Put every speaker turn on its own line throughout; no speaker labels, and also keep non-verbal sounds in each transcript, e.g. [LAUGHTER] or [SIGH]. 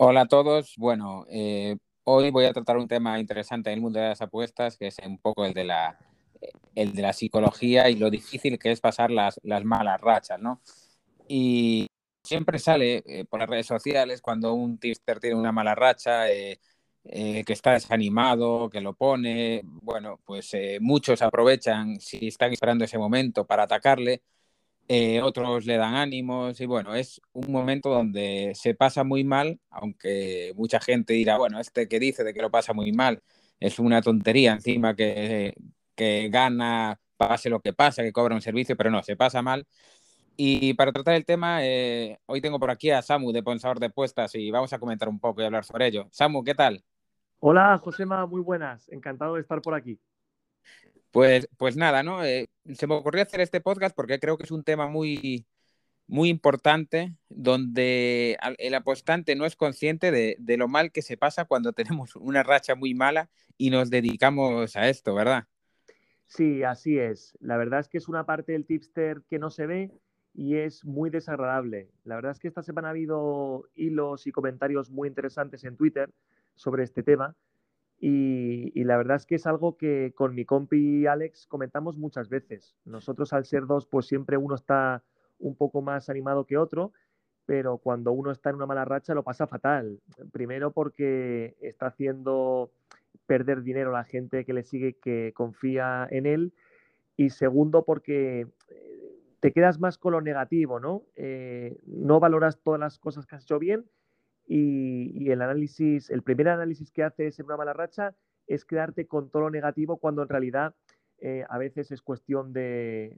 Hola a todos. Bueno, eh, hoy voy a tratar un tema interesante en el mundo de las apuestas, que es un poco el de la, el de la psicología y lo difícil que es pasar las, las malas rachas, ¿no? Y siempre sale eh, por las redes sociales cuando un tipster tiene una mala racha, eh, que está desanimado, que lo pone. Bueno, pues muchos aprovechan si están esperando ese momento para atacarle eh, otros le dan ánimos y bueno, es un momento donde se pasa muy mal, aunque mucha gente dirá, bueno, este que dice de que lo pasa muy mal es una tontería encima que, que gana, pase lo que pasa, que cobra un servicio, pero no, se pasa mal. Y para tratar el tema, eh, hoy tengo por aquí a Samu de Pensador de Puestas y vamos a comentar un poco y hablar sobre ello. Samu, ¿qué tal?
Hola, Josema, muy buenas. Encantado de estar por aquí.
Pues, pues nada, ¿no? Eh, se me ocurrió hacer este podcast porque creo que es un tema muy, muy importante donde el apostante no es consciente de, de, lo mal que se pasa cuando [LAUGHS] tenemos una racha muy mala y nos dedicamos a esto, ¿verdad?
Sí, así es. La verdad es que es una parte del tipster que no se ve y es muy desagradable. La verdad es que esta semana ha habido hilos y comentarios muy interesantes en Twitter sobre este tema y, la verdad es que es algo que con mi compi Alex comentamos muchas veces. Nosotros al ser dos, pues siempre uno está un poco más animado que otro, pero cuando uno está en una mala racha lo pasa fatal. Primero porque está haciendo perder dinero a la gente que le sigue, que confía en él. Y segundo porque eh, te quedas más con lo negativo, ¿no? Eh, no valoras todas las cosas que has hecho bien y, el análisis, el primer análisis que haces en una mala racha es quedarte con todo lo negativo cuando en realidad eh, a veces es cuestión de,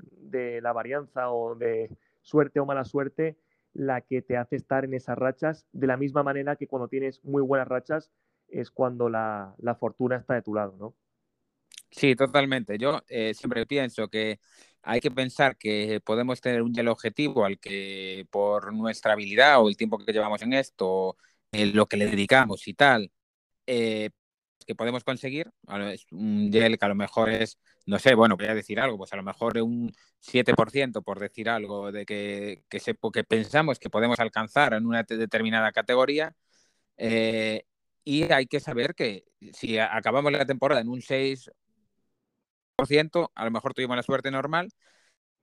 la varianza o de suerte o mala suerte la que te hace estar en esas rachas, de la misma manera que cuando tienes muy buenas rachas es cuando la, fortuna está de tu lado, ¿no?
Sí, totalmente. Yo eh, siempre pienso que hay que pensar que podemos tener un objetivo al que por nuestra habilidad o el tiempo que llevamos en esto, lo que le dedicamos y tal, eh, que podemos conseguir, un gel que a lo mejor es, no sé, bueno, voy a decir algo, pues a lo mejor un 7% por decir algo de que, que, que pensamos que podemos alcanzar en una determinada categoría. Eh, y hay que saber que si acabamos la temporada en un 6 a lo mejor tuvimos la suerte normal.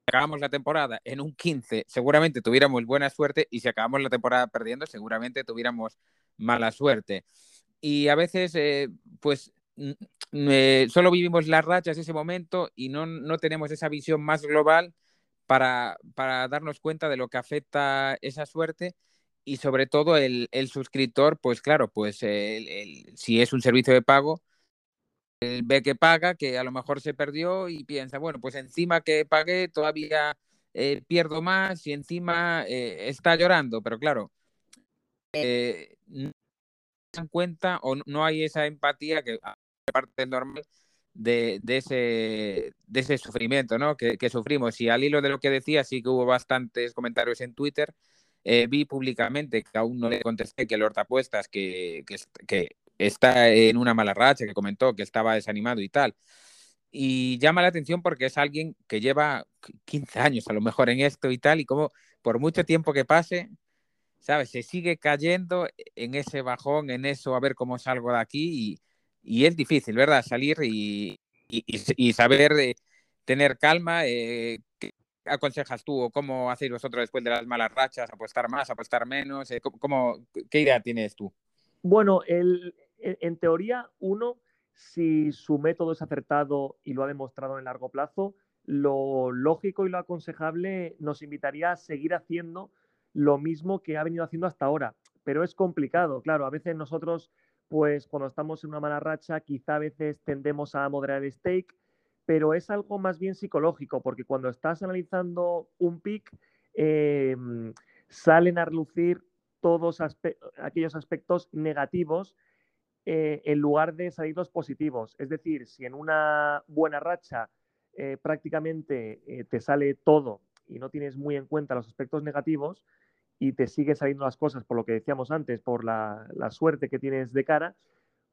Acabamos la temporada en un 15, seguramente tuviéramos buena suerte y si acabamos la temporada perdiendo, seguramente tuviéramos mala suerte. Y a veces, eh, pues, eh, solo vivimos las rachas ese momento y no, no tenemos esa visión más global para, para, darnos cuenta de lo que afecta esa suerte y sobre todo el, el suscriptor, pues claro, pues si es un servicio de pago, ve que paga, que a lo mejor se perdió y piensa, bueno, pues encima que pagué todavía eh, pierdo más y encima eh, está llorando, pero claro, eh, no se dan cuenta o no hay esa empatía que parte normal de, de, ese, de ese sufrimiento ¿no? que, sufrimos. Y al hilo de lo que decía, sí que hubo bastantes comentarios en Twitter. vi públicamente que aún no le contesté que el Hortapuestas, que, que está en una mala racha, que comentó que estaba desanimado y tal. Y llama la atención porque es alguien que lleva 15 años a lo mejor en esto y tal, y como por mucho tiempo que pase, ¿sabes? Se sigue cayendo en ese bajón, en eso, a ver cómo salgo de aquí, y, es difícil, ¿verdad? Salir y, y, saber eh, tener calma. Eh, ¿Qué aconsejas tú o cómo hacéis vosotros después de las malas rachas? ¿Apostar más, apostar menos? Eh, ¿cómo, ¿Qué idea tienes tú?
Bueno, el, en teoría, uno, si su método es acertado y lo ha demostrado en largo plazo, lo lógico y lo aconsejable nos invitaría a seguir haciendo lo mismo que ha venido haciendo hasta ahora. Pero es complicado, claro, a veces nosotros, pues cuando estamos en una mala racha, quizá a veces tendemos a moderar el stake, pero es algo más bien psicológico, porque cuando estás analizando un pick, em, salen a relucir todos aquellos aspectos negativos eh, en lugar de salir los positivos. Es decir, si en una buena racha eh, prácticamente eh, te sale todo y no tienes muy en cuenta los aspectos negativos y te siguen saliendo las cosas por lo que decíamos antes, por la, suerte que tienes de cara,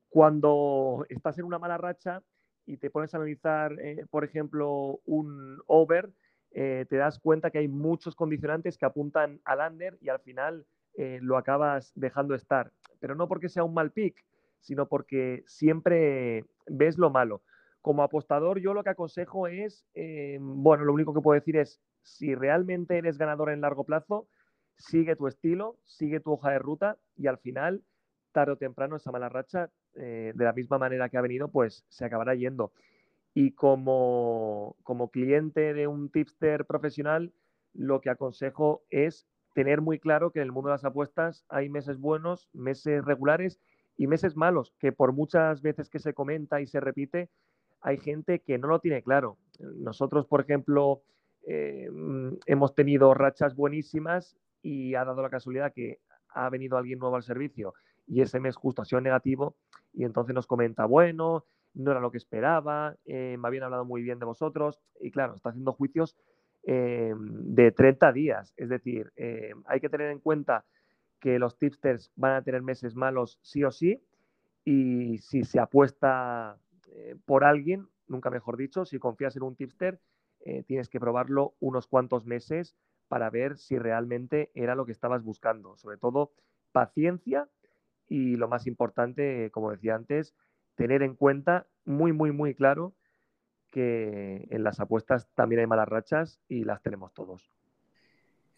cuando estás en una mala racha y te pones a analizar, por ejemplo, un over, te das cuenta que hay muchos condicionantes que apuntan al under y al final lo acabas dejando estar. Pero no porque sea un mal pick, sino porque siempre ves lo malo. Como apostador, yo lo que aconsejo es, eh, bueno, lo único que puedo decir es, si realmente eres ganador en largo plazo, sigue tu estilo, sigue tu hoja de ruta y al final, tarde o temprano, esa mala racha, eh, de la misma manera que ha venido, pues se acabará yendo. Y como, como cliente de un tipster profesional, lo que aconsejo es tener muy claro que en el mundo de las apuestas hay meses buenos, meses regulares y meses malos, que por muchas veces que se comenta y se repite, hay gente que no lo tiene claro. Nosotros, por ejemplo, eh, hemos tenido rachas buenísimas y ha dado la casualidad que ha venido alguien nuevo al servicio y ese mes justo ha sido negativo y entonces nos comenta, bueno, no era lo que esperaba, eh, me habían hablado muy bien de vosotros y claro, está haciendo juicios eh, de 30 días. Es decir, hay que tener en cuenta que los tipsters van a tener meses malos sí o sí y si se apuesta eh, por alguien, nunca mejor dicho, si confías en un tipster, tienes que probarlo unos cuantos meses para ver si realmente era lo que estabas buscando. Sobre todo, paciencia y lo más importante, como decía antes, tener en cuenta muy, muy, muy claro que en las apuestas también hay malas rachas y las tenemos todos.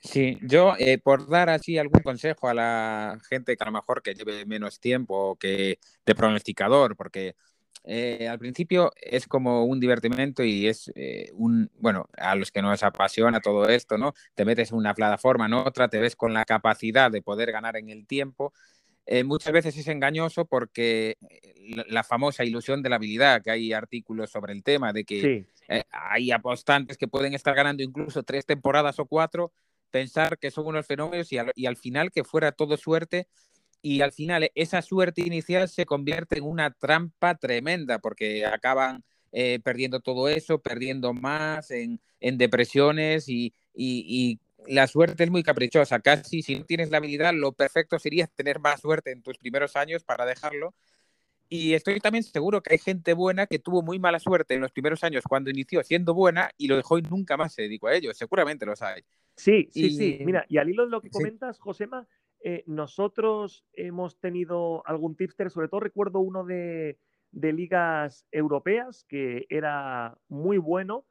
Sí, yo eh, por dar así algún consejo a la gente que a lo mejor que lleve menos tiempo que de pronosticador, porque eh, al principio es como un divertimento y es eh, un, bueno, a los que nos apasiona todo esto, ¿no? Te metes en una plataforma, en otra, te ves con la capacidad de poder ganar en el tiempo eh, muchas veces es engañoso porque eh, la, famosa ilusión de la habilidad, que hay artículos sobre el tema, de que eh, hay apostantes que pueden estar ganando incluso tres temporadas o cuatro, pensar que son unos fenómenos y al, final que fuera todo suerte y al final esa suerte inicial se convierte en una trampa tremenda porque acaban perdiendo todo eso, perdiendo más en, depresiones y, y, la suerte es muy caprichosa. Casi si no tienes la habilidad, lo perfecto sería tener más suerte en tus primeros años para dejarlo. Y estoy también seguro que hay gente buena que tuvo muy mala suerte en los primeros años cuando inició siendo buena y lo dejó y nunca más se dedicó a ello. Seguramente los hay.
Sí, sí, sí. Mira, y al hilo de lo que comentas, Josema, eh, nosotros hemos tenido algún tipster, sobre todo recuerdo uno de, de ligas europeas que era muy bueno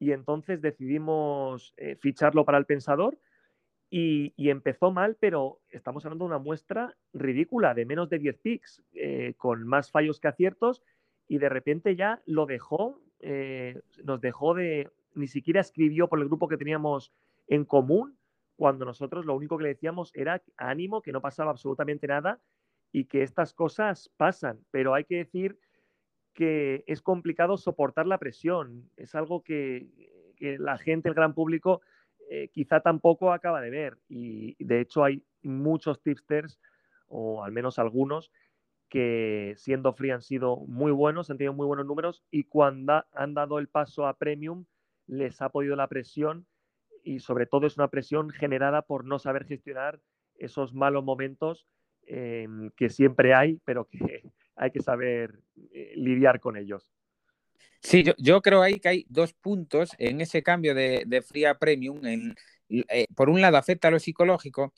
y entonces decidimos eh, ficharlo para el pensador y, empezó mal, pero estamos hablando de una muestra ridícula de menos de 10 picks, eh, con más fallos que aciertos y de repente ya lo dejó, eh, nos dejó de, ni siquiera escribió por el grupo que teníamos en común, cuando nosotros lo único que le decíamos era ánimo, que no pasaba absolutamente nada y que estas cosas pasan, pero hay que decir que es complicado soportar la presión. Es algo que, la gente, el gran público, eh, quizá tampoco acaba de ver. Y de hecho hay muchos tipsters, o al menos algunos, que siendo free han sido muy buenos, han tenido muy buenos números y cuando han dado el paso a premium les ha podido la presión y sobre todo es una presión generada por no saber gestionar esos malos momentos em, que siempre hay, pero que [LAUGHS] hay que saber eh, lidiar con ellos.
Sí, yo, creo ahí que hay dos puntos en ese cambio de, de free a premium. Eh, por un lado, afecta a lo psicológico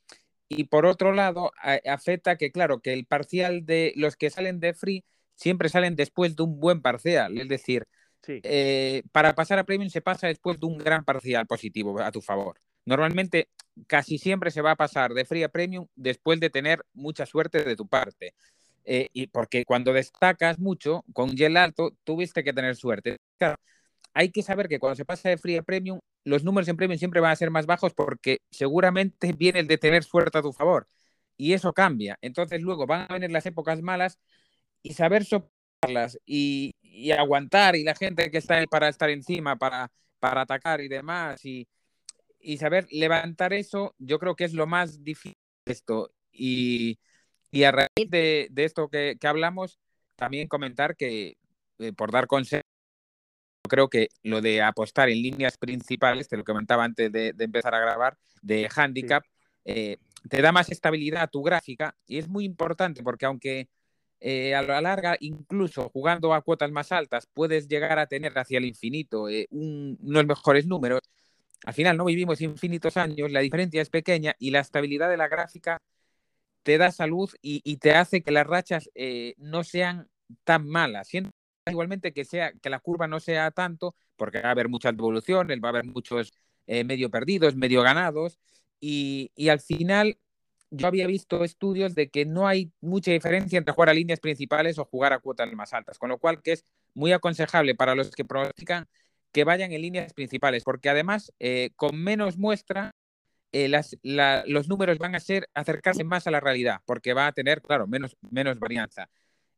y por otro lado, afecta que, claro, que el parcial de los que salen de free siempre salen después de un buen parcial. Es decir, eh, para pasar a premium se pasa después de un gran parcial positivo a tu favor. Normalmente, casi siempre se va a pasar de free a premium después de tener mucha suerte de tu parte. Eh, y porque cuando destacas mucho con gel alto, tuviste que tener suerte. Hay que saber que cuando se pasa de free a premium, los números en premium siempre van a ser más bajos porque seguramente [LAUGHS] viene el de tener suerte a tu favor. Y eso cambia. Entonces luego van a venir las épocas malas y saber soportarlas y, y aguantar y la gente que está para estar encima, para, para atacar y demás y, y saber levantar eso, yo creo que es lo más difícil esto. Y, y a raíz de, esto que, hablamos, también comentar que, eh, por dar consejo, creo que lo de apostar en líneas principales, te lo comentaba antes de, empezar a grabar, de handicap, eh, te da más estabilidad a tu gráfica y es muy importante porque aunque eh, a la larga, incluso jugando a cuotas más altas, puedes llegar a tener hacia el infinito unos mejores números, al final no vivimos infinitos años, la diferencia es pequeña y la estabilidad de la gráfica te da salud y, te hace que las rachas eh, no sean tan malas. Siento igualmente que, sea, que la curva no sea tanto, porque va a haber mucha evolución, va a haber muchos eh, medio perdidos, medio ganados, y, y, al final yo había visto estudios de que no hay mucha diferencia entre jugar a líneas principales o jugar a cuotas más altas, con lo cual que es muy aconsejable para los que pronostican que vayan en líneas principales, porque además eh, con menos muestra eh, los números van a ser acercarse más a la realidad, porque va a tener, claro, menos, menos varianza.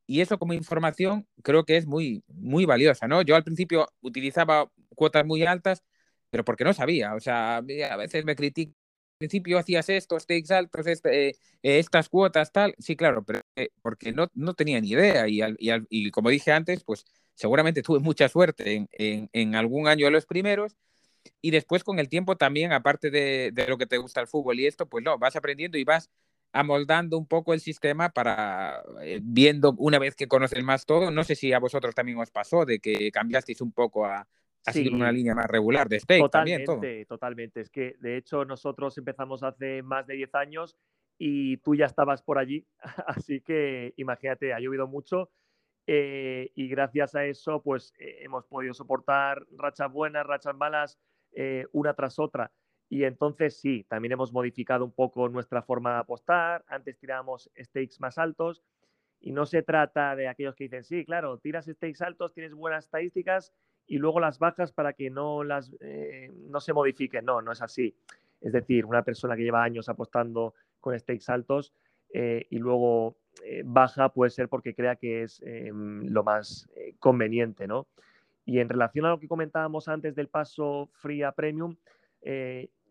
Y eso como información creo que es muy, muy valiosa, ¿no? Yo al principio utilizaba cuotas muy altas, pero porque no sabía, o sea, a veces me critico, principio hacías esto, stakes altos, este, eh, estas cuotas, tal, sí, claro, pero porque no, no tenía ni idea y, y, y como dije antes, pues seguramente [LAUGHS] tuve mucha suerte en, en, en, algún año de los primeros y después con el tiempo también, aparte de, de, lo que te gusta el fútbol y esto, pues no, vas aprendiendo y vas amoldando un poco el sistema para eh, viendo una vez que conoces más todo. No sé si a vosotros también os pasó de que cambiasteis un poco a, a sí, seguir una línea más regular de stake
totalmente,
también.
Todo. Totalmente, es que de hecho nosotros empezamos hace más de 10 años y tú ya estabas por allí, [LAUGHS] así que imagínate, ha llovido mucho eh, y gracias a eso, pues eh, hemos podido soportar rachas buenas, rachas malas, eh, una tras otra. Y entonces sí, también hemos modificado un poco nuestra forma de apostar. Antes tirábamos stakes más altos y no se trata de aquellos que dicen, sí, claro, tiras stakes altos, tienes buenas estadísticas y luego las bajas para que no, las, eh, no se modifiquen. No, no es así. Es decir, una persona que lleva años apostando con stakes altos eh, y luego eh, baja puede ser porque crea que es lo más conveniente, ¿no? Y en relación a lo que comentábamos antes del paso free a premium,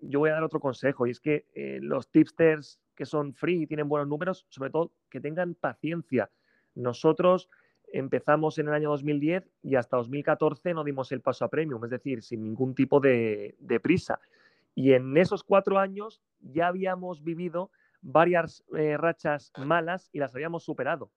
yo voy a dar otro consejo y es que los tipsters que son free y tienen buenos números, sobre todo que tengan paciencia. Nosotros empezamos en el año 2010 y hasta 2014 no dimos el paso a premium, es decir, sin ningún tipo de, de prisa. Y en esos cuatro años ya habíamos vivido varias eh, rachas malas y las habíamos superado.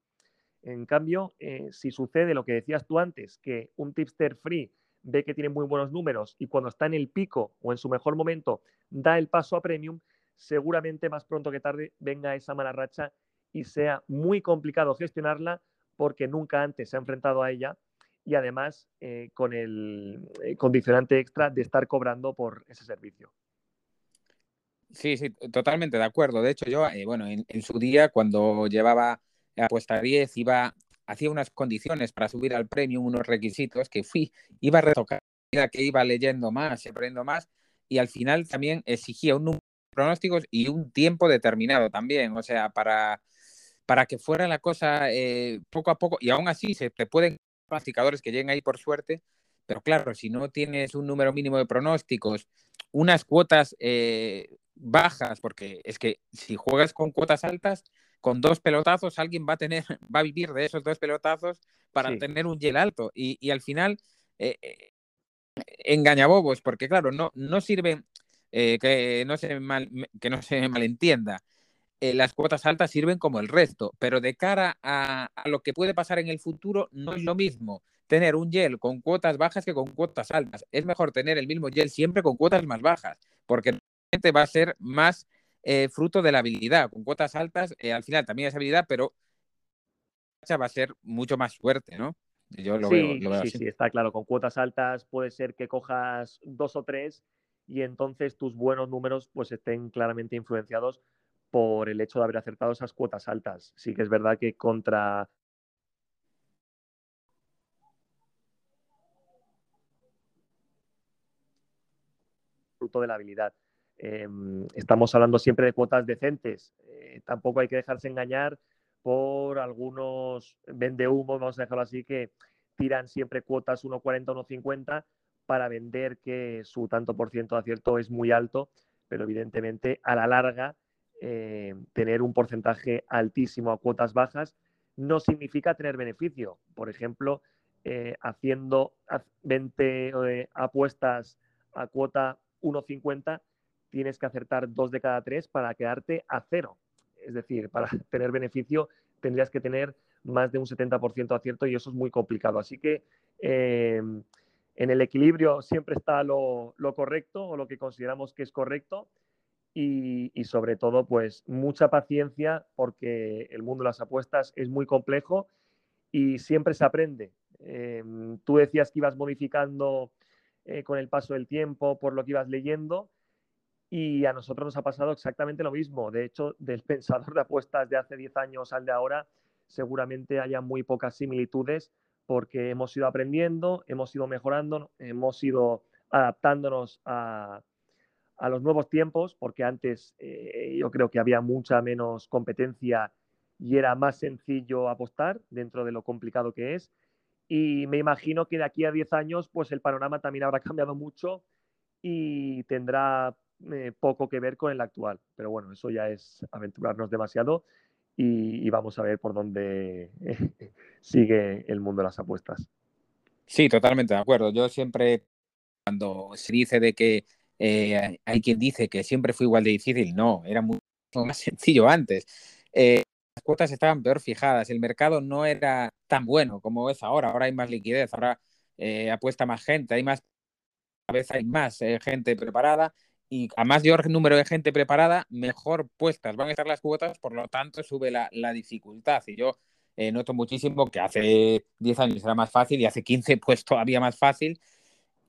En cambio, eh, si sucede lo que decías tú antes, que un tipster free ve que tiene muy buenos números y cuando está en el pico o en su mejor momento da el paso a premium, seguramente más pronto que tarde venga esa mala racha y sea muy complicado gestionarla porque nunca antes se ha enfrentado a ella y además eh, con el eh, condicionante extra de estar cobrando por ese servicio.
Sí, sí, totalmente de acuerdo. De hecho, yo, eh, bueno, en, su día, cuando llevaba apuesta 10, iba, hacía unas condiciones para subir al premium, unos requisitos que fui, iba a retocar, que iba leyendo más y aprendiendo más, y al final también exigía un número de pronósticos y un tiempo determinado también, o sea, para, para que fuera la cosa eh, poco a poco, y aún así se te pueden practicadores que lleguen ahí por suerte, pero claro, si no tienes un número mínimo de pronósticos, unas cuotas eh, bajas, porque es que si juegas con cuotas altas, con dos pelotazos alguien va a tener, [LAUGHS] va a vivir de esos dos pelotazos para sí. tener un gel alto. Y, y al final eh, eh, engaña bobos, porque claro, no, no sirve eh, que, no se mal, que no se malentienda. Eh, las cuotas altas sirven como el resto, pero de cara a, a, lo que puede pasar en el futuro, no es lo mismo tener un gel con cuotas bajas que con cuotas altas. Es mejor tener el mismo gel siempre con cuotas más bajas, porque va a ser más eh, fruto de la habilidad. Con cuotas altas, eh, al final también es habilidad, pero va a ser mucho más fuerte, ¿no?
Yo lo sí, veo, lo veo sí, así. sí, está claro. Con cuotas altas puede ser que cojas dos o tres y entonces tus buenos números pues estén claramente influenciados por el hecho de haber acertado esas cuotas altas. Sí que es verdad que contra fruto de la habilidad. Eh, estamos hablando siempre de cuotas decentes. Eh, tampoco hay que dejarse engañar por algunos vendehumos, vamos a dejarlo así, que tiran siempre cuotas 1,40, 1,50 para vender que su tanto por ciento de acierto es muy alto, pero evidentemente a la larga eh, tener un porcentaje altísimo a cuotas bajas no significa tener beneficio. Por ejemplo, eh, haciendo 20 eh, apuestas a cuota 1,50 tienes que acertar dos de cada tres para quedarte a cero. Es decir, para [LAUGHS] tener beneficio tendrías que tener más de un 70% acierto y eso es muy complicado. Así que en el equilibrio siempre está lo, correcto o lo que consideramos que es correcto y, sobre todo pues mucha paciencia porque el mundo de las apuestas es muy complejo y siempre se aprende. Em, tú decías que ibas modificando eh, con el paso del tiempo por lo que ibas leyendo y a nosotros nos ha pasado exactamente lo mismo. De hecho, del [LAUGHS] pensador de apuestas de hace 10 años al de ahora, seguramente haya muy pocas similitudes porque hemos ido aprendiendo, hemos ido mejorando, hemos ido adaptándonos a, los nuevos tiempos, porque antes eh, yo creo que había mucha menos competencia y era más sencillo apostar dentro de lo complicado que es. Y me imagino que de aquí a 10 años, pues el panorama también habrá [LAUGHS] cambiado mucho y tendrá eh, poco que ver con el actual. Pero bueno, eso ya es aventurarnos demasiado y, vamos a ver por dónde [LAUGHS] sigue el mundo de las apuestas.
Sí, totalmente de acuerdo. Yo siempre, cuando se dice de que eh, hay quien dice que siempre fue igual de difícil, no, era mucho más [LAUGHS] sencillo antes. Eh, las cuotas estaban peor fijadas, el mercado no era tan bueno como es ahora, ahora hay más liquidez, ahora eh, apuesta más gente, hay más, a veces hay más gente preparada y a mayor número de gente preparada, mejor puestas van a estar las cuotas, por lo tanto sube la, dificultad. Y yo eh, noto muchísimo que hace 10 años era más fácil y hace 15 pues todavía más fácil.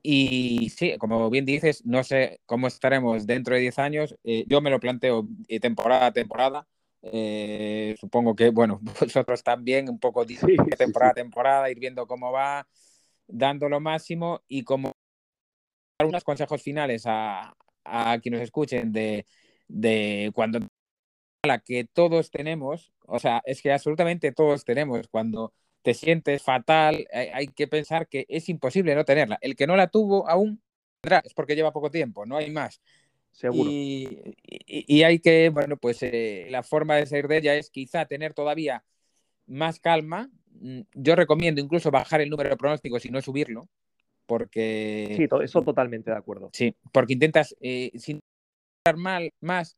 Y sí, como bien dices, no sé cómo estaremos dentro de 10 años. Eh, yo me lo planteo eh, temporada a temporada. supongo que, bueno, [LAUGHS] vosotros también, un poco de temporada a temporada, ir viendo cómo va, dando lo máximo y como algunos consejos finales a, a quienes nos escuchen de, de cuando la que todos tenemos, o sea, es que absolutamente todos tenemos, cuando te sientes fatal, hay, que pensar que es imposible no tenerla. El que no la tuvo aún es porque lleva poco tiempo, no hay más.
Seguro.
Y, y, hay que, bueno, pues eh, la forma de salir de ella es quizá tener todavía más calma. Mm, yo recomiendo incluso bajar el número de pronósticos y no subirlo, porque...
Sí, eso totalmente de acuerdo.
Sí, porque intentas, eh, sin mal, más,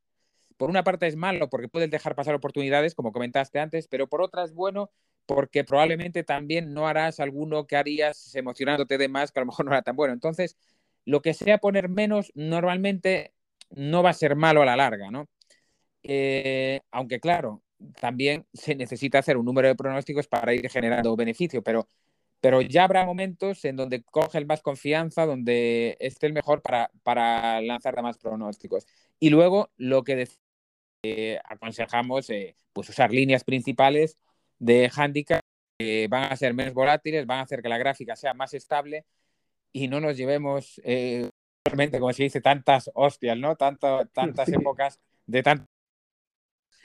por una parte es malo porque puedes dejar pasar oportunidades, como comentaste antes, pero por otra es bueno porque probablemente también no harás alguno que harías emocionándote de más que a lo mejor no era tan bueno. Entonces, lo que sea poner menos, normalmente no va a ser malo a la larga, ¿no? Eh, aunque claro, también se necesita hacer un número de pronósticos para ir generando beneficio, pero pero ya habrá momentos en donde coge el más confianza, donde esté el mejor para, para lanzar más pronósticos. Y luego lo que eh, aconsejamos, eh, pues usar líneas principales de handicap que van a ser menos volátiles, van a hacer que la gráfica sea más estable y no nos llevemos, eh, como se dice, tantas hostias, ¿no? Tanto, tantas épocas de tanto.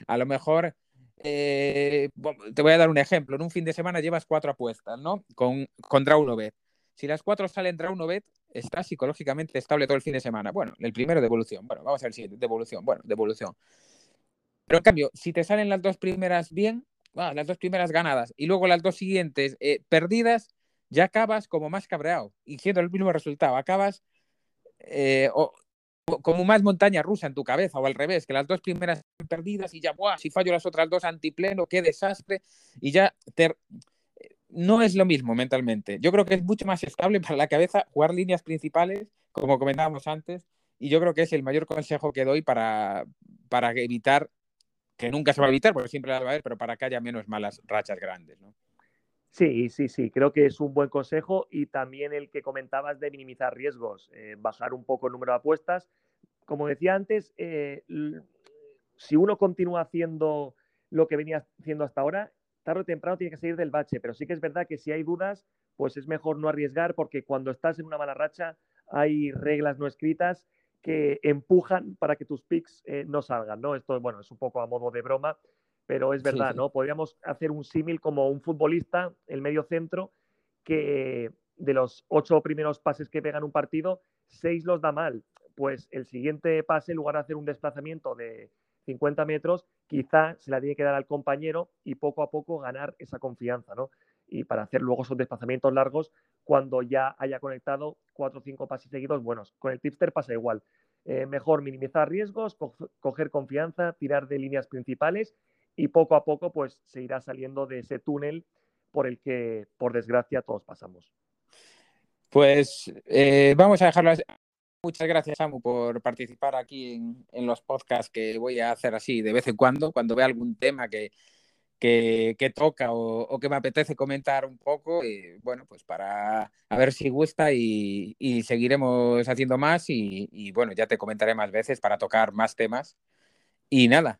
A lo mejor eh, te voy a dar un ejemplo. En un fin de semana llevas cuatro apuestas, ¿no? Con, con Bet. Si las cuatro salen Bet, estás psicológicamente estable todo el fin de semana. Bueno, el primero devolución. Bueno, vamos a ver si devolución. Bueno, devolución. Pero en cambio, si te salen las dos primeras bien, las dos primeras ganadas y luego las dos siguientes eh, perdidas, ya acabas como más cabreado y siendo el mismo resultado. Acabas eh, como más montaña rusa en tu cabeza o al revés, que las dos primeras perdidas y ya, ¡buah! Si fallo las otras dos antipleno, qué desastre. Y ya no es lo mismo mentalmente. Yo creo que es mucho más estable para la cabeza jugar líneas principales, como comentábamos antes, y yo creo que es el mayor consejo que doy para, para evitar, que nunca se va a evitar, porque siempre la va a haber, pero para que haya menos malas rachas grandes. ¿no?
Sí, sí, sí, creo que es un buen consejo y también el que comentabas de minimizar riesgos, eh, bajar un poco el número de apuestas. Como decía antes, eh, si uno continúa haciendo lo que venía haciendo hasta ahora, tarde o temprano tiene que salir del bache, pero sí que es verdad que si hay dudas, pues es mejor no arriesgar porque cuando estás en una mala racha hay reglas no escritas que empujan para que tus picks eh, no salgan, ¿no? Esto, bueno, es un poco a modo de broma, pero es verdad, ¿no? Podríamos hacer un símil como un futbolista, el medio centro, que de los ocho primeros pases que pega en un partido, seis los da mal. Pues el siguiente pase, en lugar de hacer un desplazamiento de 50 metros, quizá se la tiene que dar al compañero y poco a poco ganar esa confianza, ¿no? Y para hacer luego esos desplazamientos largos, cuando ya haya conectado cuatro o cinco pases seguidos buenos. Con el tipster pasa igual. Eh, mejor minimizar riesgos, coger confianza, tirar de líneas principales y poco a poco pues se irá saliendo de ese túnel por el que, por desgracia, todos pasamos.
Pues eh, vamos a dejarlo así. Muchas gracias, Samu, por participar aquí en, en, los podcasts que voy a hacer así de vez en cuando, cuando vea algún tema que, que, toca o, o, que me apetece comentar un poco. Y, bueno, pues para a ver si gusta y, seguiremos haciendo más y, bueno, ya te comentaré más veces para tocar más temas. Y nada,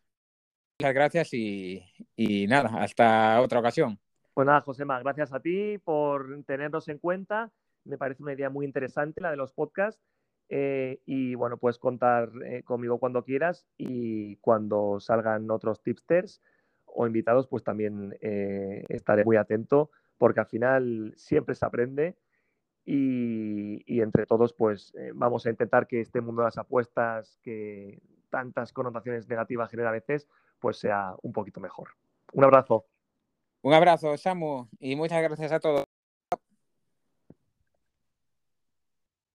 muchas gracias y, y nada, hasta otra ocasión.
Pues nada, Josema, gracias a ti por tenernos en cuenta. Me parece una idea muy interesante la de los podcasts. Eh, y bueno, puedes contar eh, conmigo cuando quieras y cuando salgan otros tipsters o invitados, pues también eh, estaré muy atento porque al final siempre se aprende y, entre todos pues eh, vamos a intentar que este mundo de las apuestas que tantas connotaciones negativas genera a veces, pues sea un poquito mejor. Un abrazo.
Un abrazo, Samu, y muchas gracias a todos.